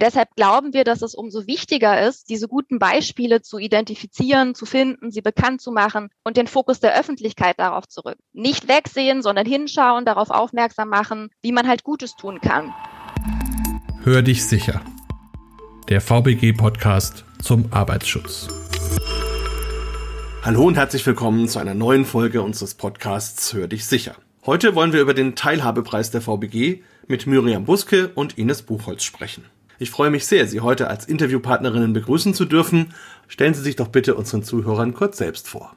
Und deshalb glauben wir, dass es umso wichtiger ist, diese guten Beispiele zu identifizieren, zu finden, sie bekannt zu machen und den Fokus der Öffentlichkeit darauf zu rücken. Nicht wegsehen, sondern hinschauen, darauf aufmerksam machen, wie man halt Gutes tun kann. Hör dich sicher. Der VBG-Podcast zum Arbeitsschutz. Hallo und herzlich willkommen zu einer neuen Folge unseres Podcasts Hör dich sicher. Heute wollen wir über den Teilhabepreis der VBG mit Miriam Buske und Ines Buchholz sprechen. Ich freue mich sehr, Sie heute als Interviewpartnerinnen begrüßen zu dürfen. Stellen Sie sich doch bitte unseren Zuhörern kurz selbst vor.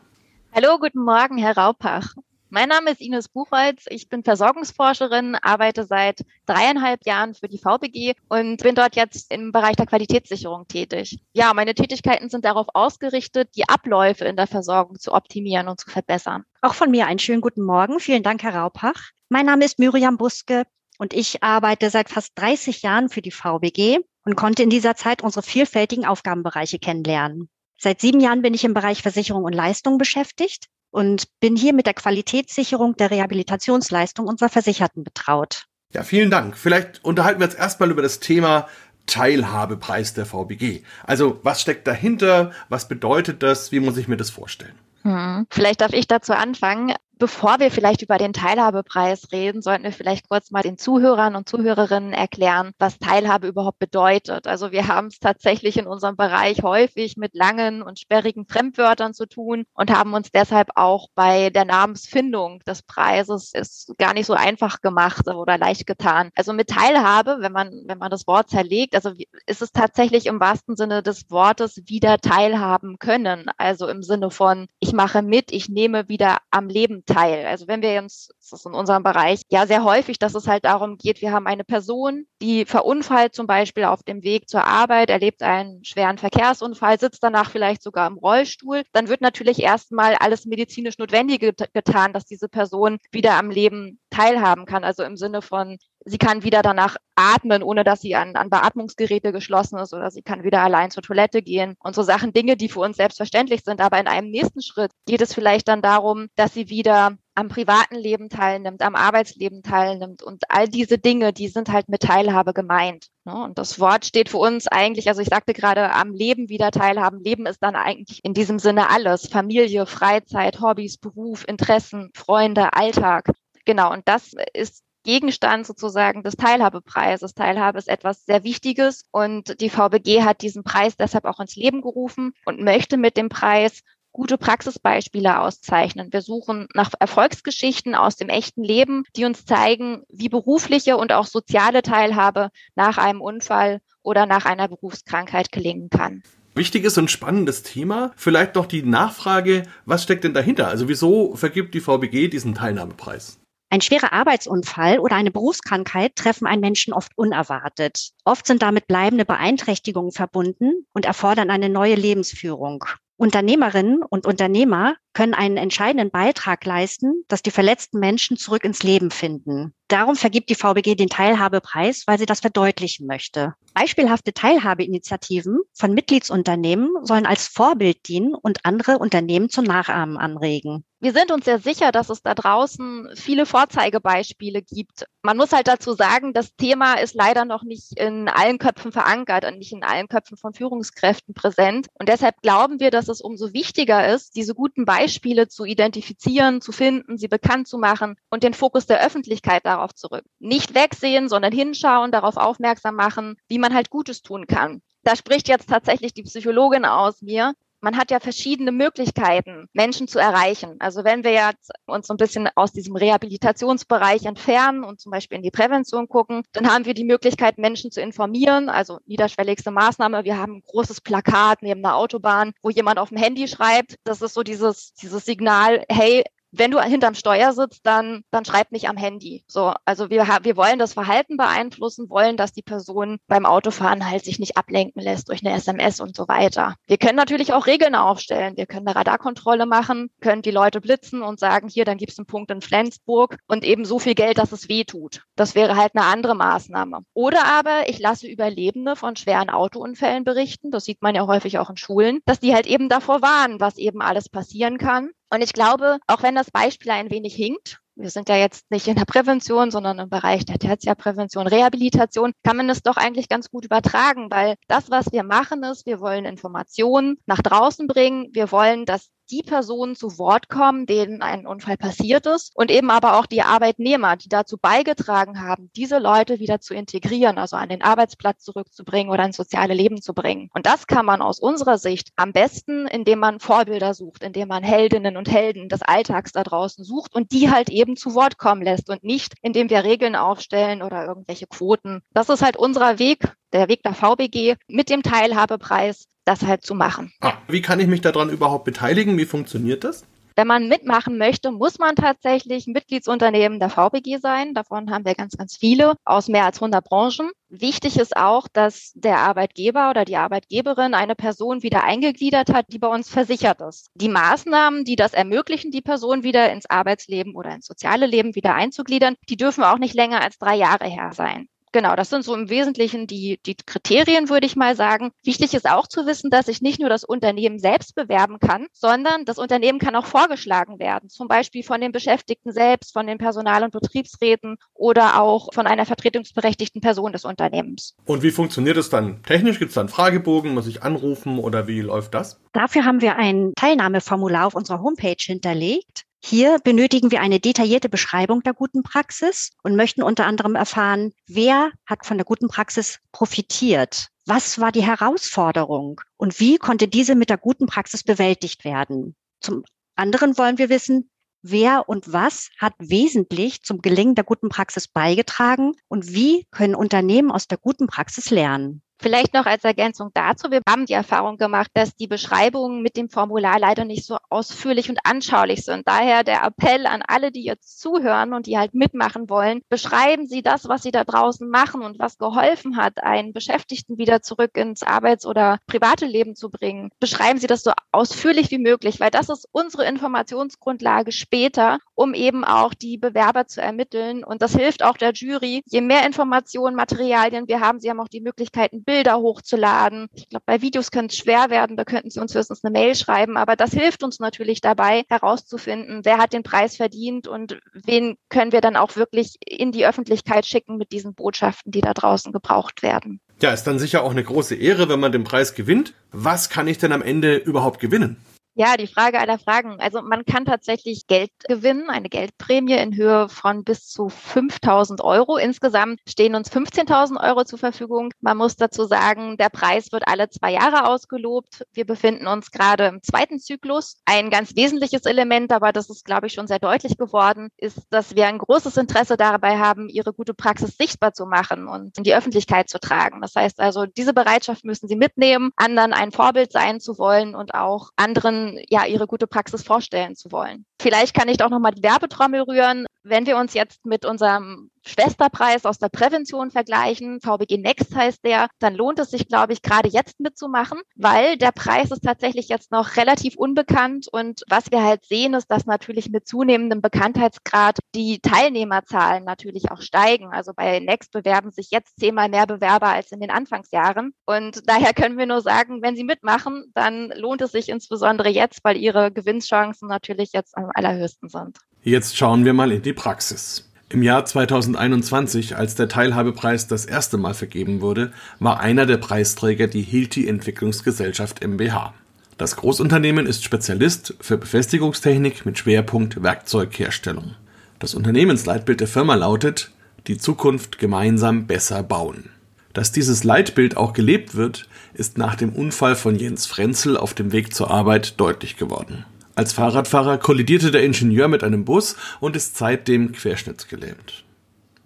Hallo, guten Morgen, Herr Raupach. Mein Name ist Ines Buchholz. Ich bin Versorgungsforscherin, arbeite seit dreieinhalb Jahren für die VBG und bin dort jetzt im Bereich der Qualitätssicherung tätig. Ja, meine Tätigkeiten sind darauf ausgerichtet, die Abläufe in der Versorgung zu optimieren und zu verbessern. Auch von mir einen schönen guten Morgen. Vielen Dank, Herr Raupach. Mein Name ist Miriam Buske und ich arbeite seit fast 30 Jahren für die VBG und konnte in dieser Zeit unsere vielfältigen Aufgabenbereiche kennenlernen. Seit sieben Jahren bin ich im Bereich Versicherung und Leistung beschäftigt und bin hier mit der Qualitätssicherung der Rehabilitationsleistung unserer Versicherten betraut. Ja, vielen Dank. Vielleicht unterhalten wir jetzt erstmal über das Thema Teilhabepreis der VBG. Also was steckt dahinter? Was bedeutet das? Wie muss ich mir das vorstellen? Hm. Vielleicht darf ich dazu anfangen. Bevor wir vielleicht über den Teilhabepreis reden, sollten wir vielleicht kurz mal den Zuhörern und Zuhörerinnen erklären, was Teilhabe überhaupt bedeutet. Also wir haben es tatsächlich in unserem Bereich häufig mit langen und sperrigen Fremdwörtern zu tun und haben uns deshalb auch bei der Namensfindung des Preises ist gar nicht so einfach gemacht oder leicht getan. Also mit Teilhabe, wenn man, wenn man das Wort zerlegt, also ist es tatsächlich im wahrsten Sinne des Wortes wieder teilhaben können. Also im Sinne von, ich mache mit, ich nehme wieder am Leben Teil. Also wenn wir uns, das ist in unserem Bereich ja sehr häufig, dass es halt darum geht, wir haben eine Person, die verunfallt zum Beispiel auf dem Weg zur Arbeit, erlebt einen schweren Verkehrsunfall, sitzt danach vielleicht sogar im Rollstuhl, dann wird natürlich erstmal alles medizinisch Notwendige getan, dass diese Person wieder am Leben teilhaben kann. Also im Sinne von, sie kann wieder danach atmen, ohne dass sie an, an Beatmungsgeräte geschlossen ist oder sie kann wieder allein zur Toilette gehen und so Sachen, Dinge, die für uns selbstverständlich sind. Aber in einem nächsten Schritt geht es vielleicht dann darum, dass sie wieder am privaten Leben teilnimmt, am Arbeitsleben teilnimmt und all diese Dinge, die sind halt mit Teilhabe gemeint. Ne? Und das Wort steht für uns eigentlich, also ich sagte gerade, am Leben wieder teilhaben. Leben ist dann eigentlich in diesem Sinne alles. Familie, Freizeit, Hobbys, Beruf, Interessen, Freunde, Alltag. Genau, und das ist Gegenstand sozusagen des Teilhabepreises. Teilhabe ist etwas sehr Wichtiges und die VBG hat diesen Preis deshalb auch ins Leben gerufen und möchte mit dem Preis gute Praxisbeispiele auszeichnen. Wir suchen nach Erfolgsgeschichten aus dem echten Leben, die uns zeigen, wie berufliche und auch soziale Teilhabe nach einem Unfall oder nach einer Berufskrankheit gelingen kann. Wichtiges und spannendes Thema. Vielleicht noch die Nachfrage, was steckt denn dahinter? Also wieso vergibt die VBG diesen Teilnahmepreis? Ein schwerer Arbeitsunfall oder eine Berufskrankheit treffen einen Menschen oft unerwartet. Oft sind damit bleibende Beeinträchtigungen verbunden und erfordern eine neue Lebensführung. Unternehmerinnen und Unternehmer können einen entscheidenden Beitrag leisten, dass die verletzten Menschen zurück ins Leben finden. Darum vergibt die VBG den Teilhabepreis, weil sie das verdeutlichen möchte. Beispielhafte Teilhabeinitiativen von Mitgliedsunternehmen sollen als Vorbild dienen und andere Unternehmen zum Nachahmen anregen. Wir sind uns sehr sicher, dass es da draußen viele Vorzeigebeispiele gibt. Man muss halt dazu sagen, das Thema ist leider noch nicht in allen Köpfen verankert und nicht in allen Köpfen von Führungskräften präsent. Und deshalb glauben wir, dass es umso wichtiger ist, diese guten Beispiele zu identifizieren, zu finden, sie bekannt zu machen und den Fokus der Öffentlichkeit darauf zu rücken. Nicht wegsehen, sondern hinschauen, darauf aufmerksam machen, wie man halt Gutes tun kann. Da spricht jetzt tatsächlich die Psychologin aus mir, man hat ja verschiedene Möglichkeiten, Menschen zu erreichen. Also wenn wir jetzt uns so ein bisschen aus diesem Rehabilitationsbereich entfernen und zum Beispiel in die Prävention gucken, dann haben wir die Möglichkeit, Menschen zu informieren, also niederschwelligste Maßnahme. Wir haben ein großes Plakat neben der Autobahn, wo jemand auf dem Handy schreibt. Das ist so dieses, dieses Signal, hey, wenn du hinterm Steuer sitzt, dann, dann schreib mich am Handy. So, also wir, wir wollen das Verhalten beeinflussen, wollen, dass die Person beim Autofahren halt sich nicht ablenken lässt durch eine SMS und so weiter. Wir können natürlich auch Regeln aufstellen. Wir können eine Radarkontrolle machen, können die Leute blitzen und sagen, hier, dann gibt es einen Punkt in Flensburg und eben so viel Geld, dass es weh tut. Das wäre halt eine andere Maßnahme. Oder aber ich lasse Überlebende von schweren Autounfällen berichten. Das sieht man ja häufig auch in Schulen, dass die halt eben davor warnen, was eben alles passieren kann und ich glaube, auch wenn das Beispiel ein wenig hinkt, wir sind ja jetzt nicht in der Prävention, sondern im Bereich der Tertiärprävention, Rehabilitation, kann man es doch eigentlich ganz gut übertragen, weil das, was wir machen, ist, wir wollen Informationen nach draußen bringen. Wir wollen, dass die Personen zu Wort kommen, denen ein Unfall passiert ist und eben aber auch die Arbeitnehmer, die dazu beigetragen haben, diese Leute wieder zu integrieren, also an den Arbeitsplatz zurückzubringen oder ins soziale Leben zu bringen. Und das kann man aus unserer Sicht am besten, indem man Vorbilder sucht, indem man Heldinnen und Helden des Alltags da draußen sucht und die halt eben zu Wort kommen lässt und nicht, indem wir Regeln aufstellen oder irgendwelche Quoten. Das ist halt unser Weg, der Weg der VBG mit dem Teilhabepreis das halt zu machen. Ah, wie kann ich mich daran überhaupt beteiligen? Wie funktioniert das? Wenn man mitmachen möchte, muss man tatsächlich Mitgliedsunternehmen der VBG sein. Davon haben wir ganz, ganz viele aus mehr als 100 Branchen. Wichtig ist auch, dass der Arbeitgeber oder die Arbeitgeberin eine Person wieder eingegliedert hat, die bei uns versichert ist. Die Maßnahmen, die das ermöglichen, die Person wieder ins Arbeitsleben oder ins soziale Leben wieder einzugliedern, die dürfen auch nicht länger als drei Jahre her sein. Genau, das sind so im Wesentlichen die, die Kriterien, würde ich mal sagen. Wichtig ist auch zu wissen, dass ich nicht nur das Unternehmen selbst bewerben kann, sondern das Unternehmen kann auch vorgeschlagen werden, zum Beispiel von den Beschäftigten selbst, von den Personal- und Betriebsräten oder auch von einer vertretungsberechtigten Person des Unternehmens. Und wie funktioniert es dann technisch? Gibt es dann Fragebogen? Muss ich anrufen oder wie läuft das? Dafür haben wir ein Teilnahmeformular auf unserer Homepage hinterlegt. Hier benötigen wir eine detaillierte Beschreibung der guten Praxis und möchten unter anderem erfahren, wer hat von der guten Praxis profitiert? Was war die Herausforderung? Und wie konnte diese mit der guten Praxis bewältigt werden? Zum anderen wollen wir wissen, wer und was hat wesentlich zum Gelingen der guten Praxis beigetragen und wie können Unternehmen aus der guten Praxis lernen? Vielleicht noch als Ergänzung dazu, wir haben die Erfahrung gemacht, dass die Beschreibungen mit dem Formular leider nicht so ausführlich und anschaulich sind. Daher der Appell an alle, die jetzt zuhören und die halt mitmachen wollen, beschreiben Sie das, was Sie da draußen machen und was geholfen hat, einen Beschäftigten wieder zurück ins Arbeits- oder private Leben zu bringen. Beschreiben Sie das so ausführlich wie möglich, weil das ist unsere Informationsgrundlage später, um eben auch die Bewerber zu ermitteln. Und das hilft auch der Jury. Je mehr Informationen, Materialien wir haben, Sie haben auch die Möglichkeiten, Bilder hochzuladen. Ich glaube, bei Videos könnte es schwer werden, da könnten Sie uns höchstens eine Mail schreiben, aber das hilft uns natürlich dabei, herauszufinden, wer hat den Preis verdient und wen können wir dann auch wirklich in die Öffentlichkeit schicken mit diesen Botschaften, die da draußen gebraucht werden. Ja, ist dann sicher auch eine große Ehre, wenn man den Preis gewinnt. Was kann ich denn am Ende überhaupt gewinnen? Ja, die Frage aller Fragen. Also man kann tatsächlich Geld gewinnen, eine Geldprämie in Höhe von bis zu 5000 Euro. Insgesamt stehen uns 15.000 Euro zur Verfügung. Man muss dazu sagen, der Preis wird alle zwei Jahre ausgelobt. Wir befinden uns gerade im zweiten Zyklus. Ein ganz wesentliches Element, aber das ist, glaube ich, schon sehr deutlich geworden, ist, dass wir ein großes Interesse dabei haben, ihre gute Praxis sichtbar zu machen und in die Öffentlichkeit zu tragen. Das heißt also, diese Bereitschaft müssen Sie mitnehmen, anderen ein Vorbild sein zu wollen und auch anderen ja ihre gute Praxis vorstellen zu wollen. Vielleicht kann ich doch noch mal die Werbetrommel rühren. Wenn wir uns jetzt mit unserem Schwesterpreis aus der Prävention vergleichen, VBG Next heißt der, dann lohnt es sich, glaube ich, gerade jetzt mitzumachen, weil der Preis ist tatsächlich jetzt noch relativ unbekannt und was wir halt sehen, ist, dass natürlich mit zunehmendem Bekanntheitsgrad die Teilnehmerzahlen natürlich auch steigen. Also bei Next bewerben sich jetzt zehnmal mehr Bewerber als in den Anfangsjahren und daher können wir nur sagen, wenn Sie mitmachen, dann lohnt es sich insbesondere jetzt, weil Ihre Gewinnchancen natürlich jetzt am allerhöchsten sind. Jetzt schauen wir mal in die Praxis. Im Jahr 2021, als der Teilhabepreis das erste Mal vergeben wurde, war einer der Preisträger die Hilti Entwicklungsgesellschaft MBH. Das Großunternehmen ist Spezialist für Befestigungstechnik mit Schwerpunkt Werkzeugherstellung. Das Unternehmensleitbild der Firma lautet Die Zukunft gemeinsam besser bauen. Dass dieses Leitbild auch gelebt wird, ist nach dem Unfall von Jens Frenzel auf dem Weg zur Arbeit deutlich geworden. Als Fahrradfahrer kollidierte der Ingenieur mit einem Bus und ist seitdem querschnittsgelähmt.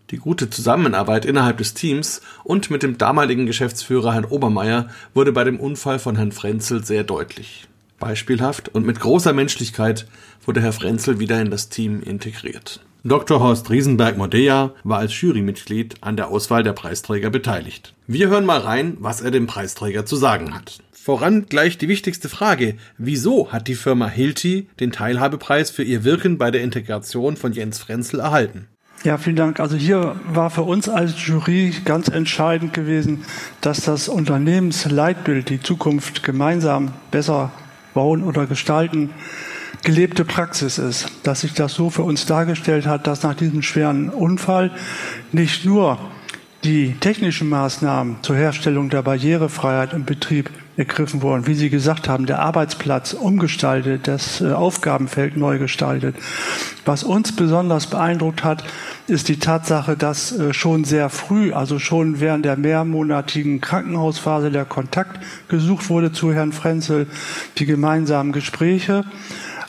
Die gute Zusammenarbeit innerhalb des Teams und mit dem damaligen Geschäftsführer Herrn Obermeier wurde bei dem Unfall von Herrn Frenzel sehr deutlich. Beispielhaft und mit großer Menschlichkeit wurde Herr Frenzel wieder in das Team integriert. Dr. Horst Riesenberg-Modea war als Jurymitglied an der Auswahl der Preisträger beteiligt. Wir hören mal rein, was er dem Preisträger zu sagen hat. Voran gleich die wichtigste Frage. Wieso hat die Firma Hilti den Teilhabepreis für ihr Wirken bei der Integration von Jens Frenzel erhalten? Ja, vielen Dank. Also hier war für uns als Jury ganz entscheidend gewesen, dass das Unternehmensleitbild, die Zukunft gemeinsam besser bauen oder gestalten, gelebte Praxis ist, dass sich das so für uns dargestellt hat, dass nach diesem schweren Unfall nicht nur die technischen Maßnahmen zur Herstellung der Barrierefreiheit im Betrieb ergriffen wurden. Wie Sie gesagt haben, der Arbeitsplatz umgestaltet, das äh, Aufgabenfeld neu gestaltet. Was uns besonders beeindruckt hat, ist die Tatsache, dass äh, schon sehr früh, also schon während der mehrmonatigen Krankenhausphase der Kontakt gesucht wurde zu Herrn Frenzel, die gemeinsamen Gespräche,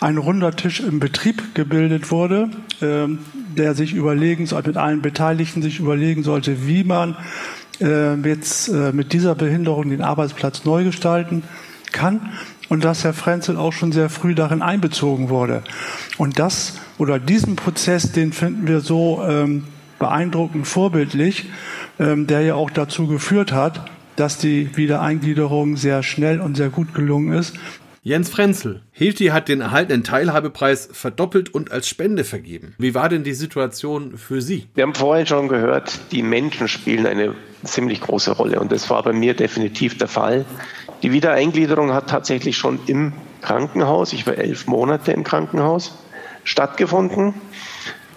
ein runder Tisch im Betrieb gebildet wurde, ähm, der sich überlegen, mit allen Beteiligten sich überlegen sollte, wie man äh, jetzt äh, mit dieser Behinderung den Arbeitsplatz neu gestalten kann und dass Herr Frenzel auch schon sehr früh darin einbezogen wurde. Und das oder diesen Prozess, den finden wir so ähm, beeindruckend vorbildlich, ähm, der ja auch dazu geführt hat, dass die Wiedereingliederung sehr schnell und sehr gut gelungen ist. Jens Frenzel. Hilti hat den erhaltenen Teilhabepreis verdoppelt und als Spende vergeben. Wie war denn die Situation für Sie? Wir haben vorhin schon gehört, die Menschen spielen eine ziemlich große Rolle und das war bei mir definitiv der Fall. Die Wiedereingliederung hat tatsächlich schon im Krankenhaus, ich war elf Monate im Krankenhaus, stattgefunden.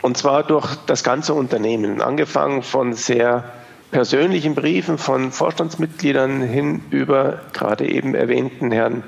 Und zwar durch das ganze Unternehmen, angefangen von sehr persönlichen Briefen von Vorstandsmitgliedern hin über gerade eben erwähnten Herrn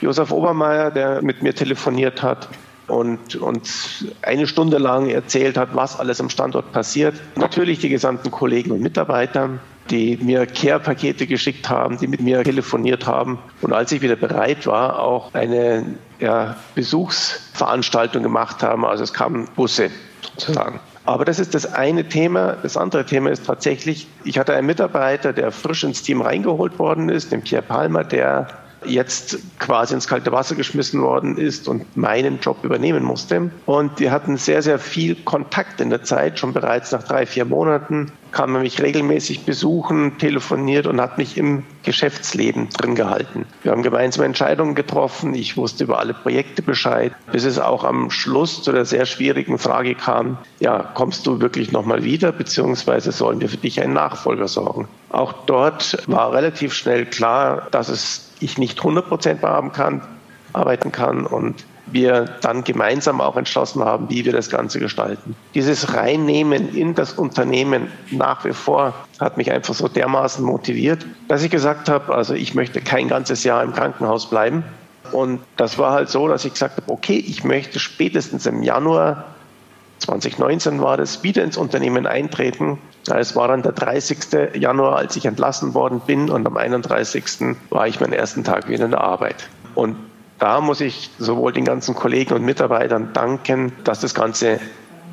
Josef Obermeier, der mit mir telefoniert hat und uns eine Stunde lang erzählt hat, was alles am Standort passiert. Natürlich die gesamten Kollegen und Mitarbeiter, die mir Care-Pakete geschickt haben, die mit mir telefoniert haben. Und als ich wieder bereit war, auch eine ja, Besuchsveranstaltung gemacht haben. Also es kamen Busse sozusagen. Aber das ist das eine Thema. Das andere Thema ist tatsächlich, ich hatte einen Mitarbeiter, der frisch ins Team reingeholt worden ist, den Pierre Palmer, der jetzt quasi ins kalte Wasser geschmissen worden ist und meinen Job übernehmen musste. Und wir hatten sehr, sehr viel Kontakt in der Zeit, schon bereits nach drei, vier Monaten kam er mich regelmäßig besuchen, telefoniert und hat mich im Geschäftsleben drin gehalten. Wir haben gemeinsame Entscheidungen getroffen. Ich wusste über alle Projekte Bescheid, bis es auch am Schluss zu der sehr schwierigen Frage kam, ja, kommst du wirklich nochmal wieder, beziehungsweise sollen wir für dich einen Nachfolger sorgen? Auch dort war relativ schnell klar, dass es ich nicht 100 Prozent kann, arbeiten kann und wir dann gemeinsam auch entschlossen haben, wie wir das Ganze gestalten. Dieses Reinnehmen in das Unternehmen nach wie vor hat mich einfach so dermaßen motiviert, dass ich gesagt habe, also ich möchte kein ganzes Jahr im Krankenhaus bleiben. Und das war halt so, dass ich gesagt habe, okay, ich möchte spätestens im Januar 2019 war das, wieder ins Unternehmen eintreten. Es war dann der 30. Januar, als ich entlassen worden bin und am 31. war ich meinen ersten Tag wieder in der Arbeit. Und da muss ich sowohl den ganzen Kollegen und Mitarbeitern danken, dass das Ganze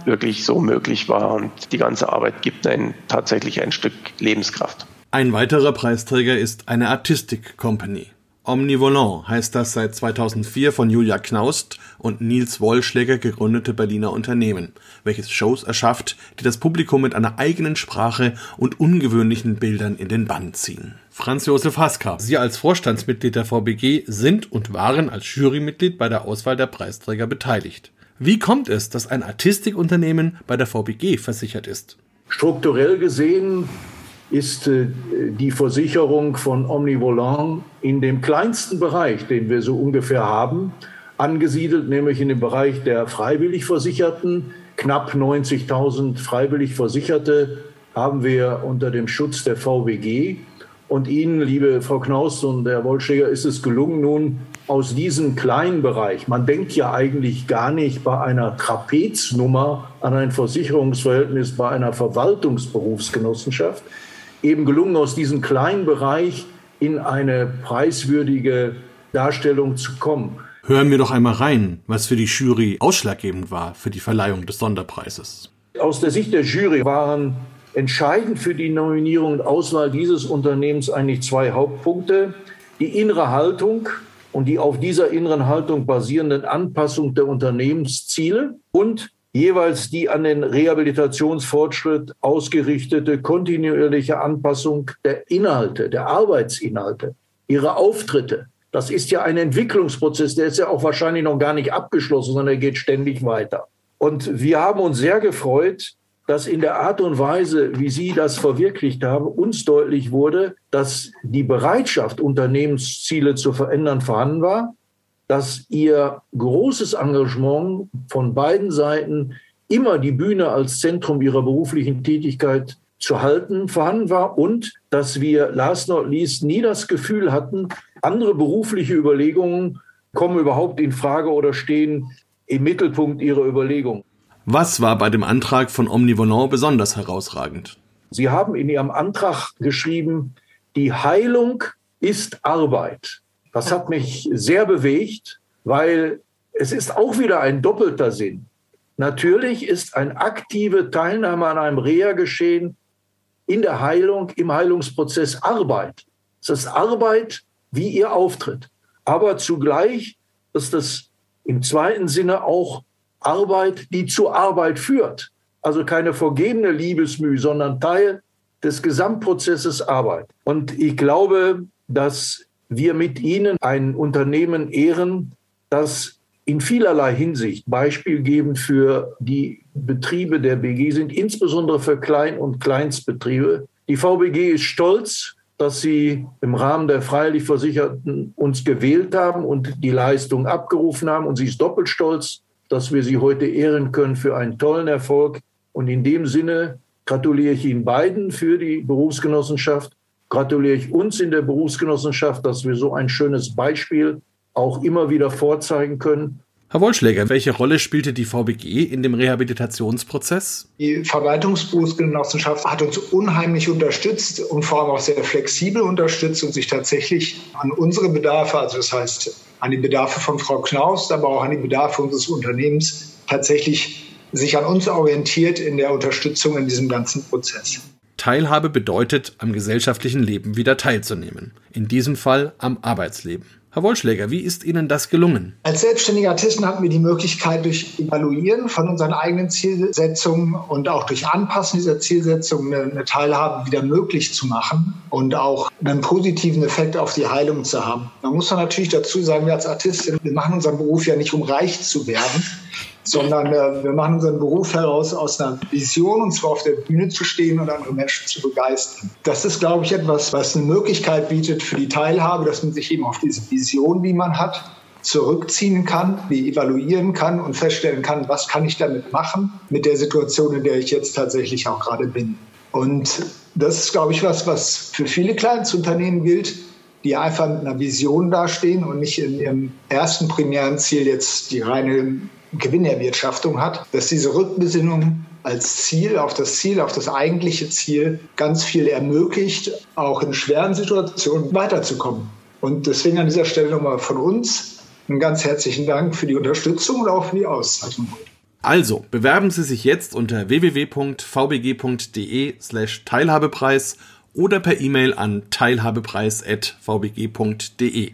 wirklich so möglich war und die ganze Arbeit gibt einen tatsächlich ein Stück Lebenskraft. Ein weiterer Preisträger ist eine Artistic Company. Omnivolant heißt das seit 2004 von Julia Knaust und Nils Wollschläger gegründete Berliner Unternehmen, welches Shows erschafft, die das Publikum mit einer eigenen Sprache und ungewöhnlichen Bildern in den Bann ziehen. Franz Josef Haska, Sie als Vorstandsmitglied der VBG sind und waren als Jurymitglied bei der Auswahl der Preisträger beteiligt. Wie kommt es, dass ein Artistikunternehmen bei der VBG versichert ist? Strukturell gesehen ist äh, die Versicherung von Omnivolant in dem kleinsten Bereich, den wir so ungefähr haben, angesiedelt, nämlich in dem Bereich der freiwillig Versicherten. Knapp 90.000 freiwillig Versicherte haben wir unter dem Schutz der VWG. Und Ihnen, liebe Frau Knaus und Herr Wollschläger, ist es gelungen, nun aus diesem kleinen Bereich, man denkt ja eigentlich gar nicht bei einer Trapeznummer an ein Versicherungsverhältnis bei einer Verwaltungsberufsgenossenschaft, eben gelungen, aus diesem kleinen Bereich in eine preiswürdige Darstellung zu kommen. Hören wir doch einmal rein, was für die Jury ausschlaggebend war für die Verleihung des Sonderpreises. Aus der Sicht der Jury waren entscheidend für die Nominierung und Auswahl dieses Unternehmens eigentlich zwei Hauptpunkte. Die innere Haltung und die auf dieser inneren Haltung basierenden Anpassung der Unternehmensziele und jeweils die an den Rehabilitationsfortschritt ausgerichtete kontinuierliche Anpassung der Inhalte, der Arbeitsinhalte, ihre Auftritte. Das ist ja ein Entwicklungsprozess, der ist ja auch wahrscheinlich noch gar nicht abgeschlossen, sondern er geht ständig weiter. Und wir haben uns sehr gefreut, dass in der Art und Weise, wie Sie das verwirklicht haben, uns deutlich wurde, dass die Bereitschaft, Unternehmensziele zu verändern, vorhanden war dass ihr großes Engagement von beiden Seiten immer die Bühne als Zentrum ihrer beruflichen Tätigkeit zu halten vorhanden war und dass wir last not least nie das Gefühl hatten, andere berufliche Überlegungen kommen überhaupt in Frage oder stehen im Mittelpunkt ihrer Überlegungen. Was war bei dem Antrag von Omnivolant besonders herausragend? Sie haben in Ihrem Antrag geschrieben, die Heilung ist Arbeit. Das hat mich sehr bewegt, weil es ist auch wieder ein doppelter Sinn. Natürlich ist eine aktive Teilnahme an einem Reha-Geschehen in der Heilung, im Heilungsprozess Arbeit. Es ist Arbeit, wie ihr auftritt. Aber zugleich ist es im zweiten Sinne auch Arbeit, die zur Arbeit führt. Also keine vergebene Liebesmüh, sondern Teil des Gesamtprozesses Arbeit. Und ich glaube, dass wir mit Ihnen ein Unternehmen ehren, das in vielerlei Hinsicht beispielgebend für die Betriebe der BG sind, insbesondere für Klein- und Kleinstbetriebe. Die VBG ist stolz, dass sie im Rahmen der freilich Versicherten uns gewählt haben und die Leistung abgerufen haben. Und sie ist doppelt stolz, dass wir sie heute ehren können für einen tollen Erfolg. Und in dem Sinne gratuliere ich Ihnen beiden für die Berufsgenossenschaft. Gratuliere ich uns in der Berufsgenossenschaft, dass wir so ein schönes Beispiel auch immer wieder vorzeigen können. Herr Wollschläger, welche Rolle spielte die VBG in dem Rehabilitationsprozess? Die Verwaltungsberufsgenossenschaft hat uns unheimlich unterstützt und vor allem auch sehr flexibel unterstützt und sich tatsächlich an unsere Bedarfe, also das heißt an die Bedarfe von Frau Knaust, aber auch an die Bedarfe unseres Unternehmens tatsächlich sich an uns orientiert in der Unterstützung in diesem ganzen Prozess. Teilhabe bedeutet, am gesellschaftlichen Leben wieder teilzunehmen. In diesem Fall am Arbeitsleben. Herr Wollschläger, wie ist Ihnen das gelungen? Als selbstständige Artisten hatten wir die Möglichkeit, durch Evaluieren von unseren eigenen Zielsetzungen und auch durch Anpassen dieser Zielsetzungen eine, Teilhabe wieder möglich zu machen und auch einen positiven Effekt auf die Heilung zu haben. Man muss natürlich dazu sagen, wir als Artistin, wir machen unseren Beruf ja nicht, um reich zu werden, sondern äh, wir machen unseren Beruf heraus aus einer Vision, und zwar auf der Bühne zu stehen und andere Menschen zu begeistern. Das ist, glaube ich, etwas, was eine Möglichkeit bietet für die Teilhabe, dass man sich eben auf diese Vision, die man hat, zurückziehen kann, die evaluieren kann und feststellen kann, was kann ich damit machen mit der Situation, in der ich jetzt tatsächlich auch gerade bin. Und das ist, glaube ich, was, was für viele Kleinstunternehmen gilt, die einfach mit einer Vision dastehen und nicht in ihrem ersten primären Ziel jetzt die reine Gewinnerwirtschaftung hat, dass diese Rückbesinnung als Ziel auf das Ziel, auf das eigentliche Ziel ganz viel ermöglicht, auch in schweren Situationen weiterzukommen. Und deswegen an dieser Stelle nochmal von uns einen ganz herzlichen Dank für die Unterstützung und auch für die Auszeichnung. Also, bewerben Sie sich jetzt unter www.vbg.de slash Teilhabepreis oder per E-Mail an teilhabepreis.vbg.de.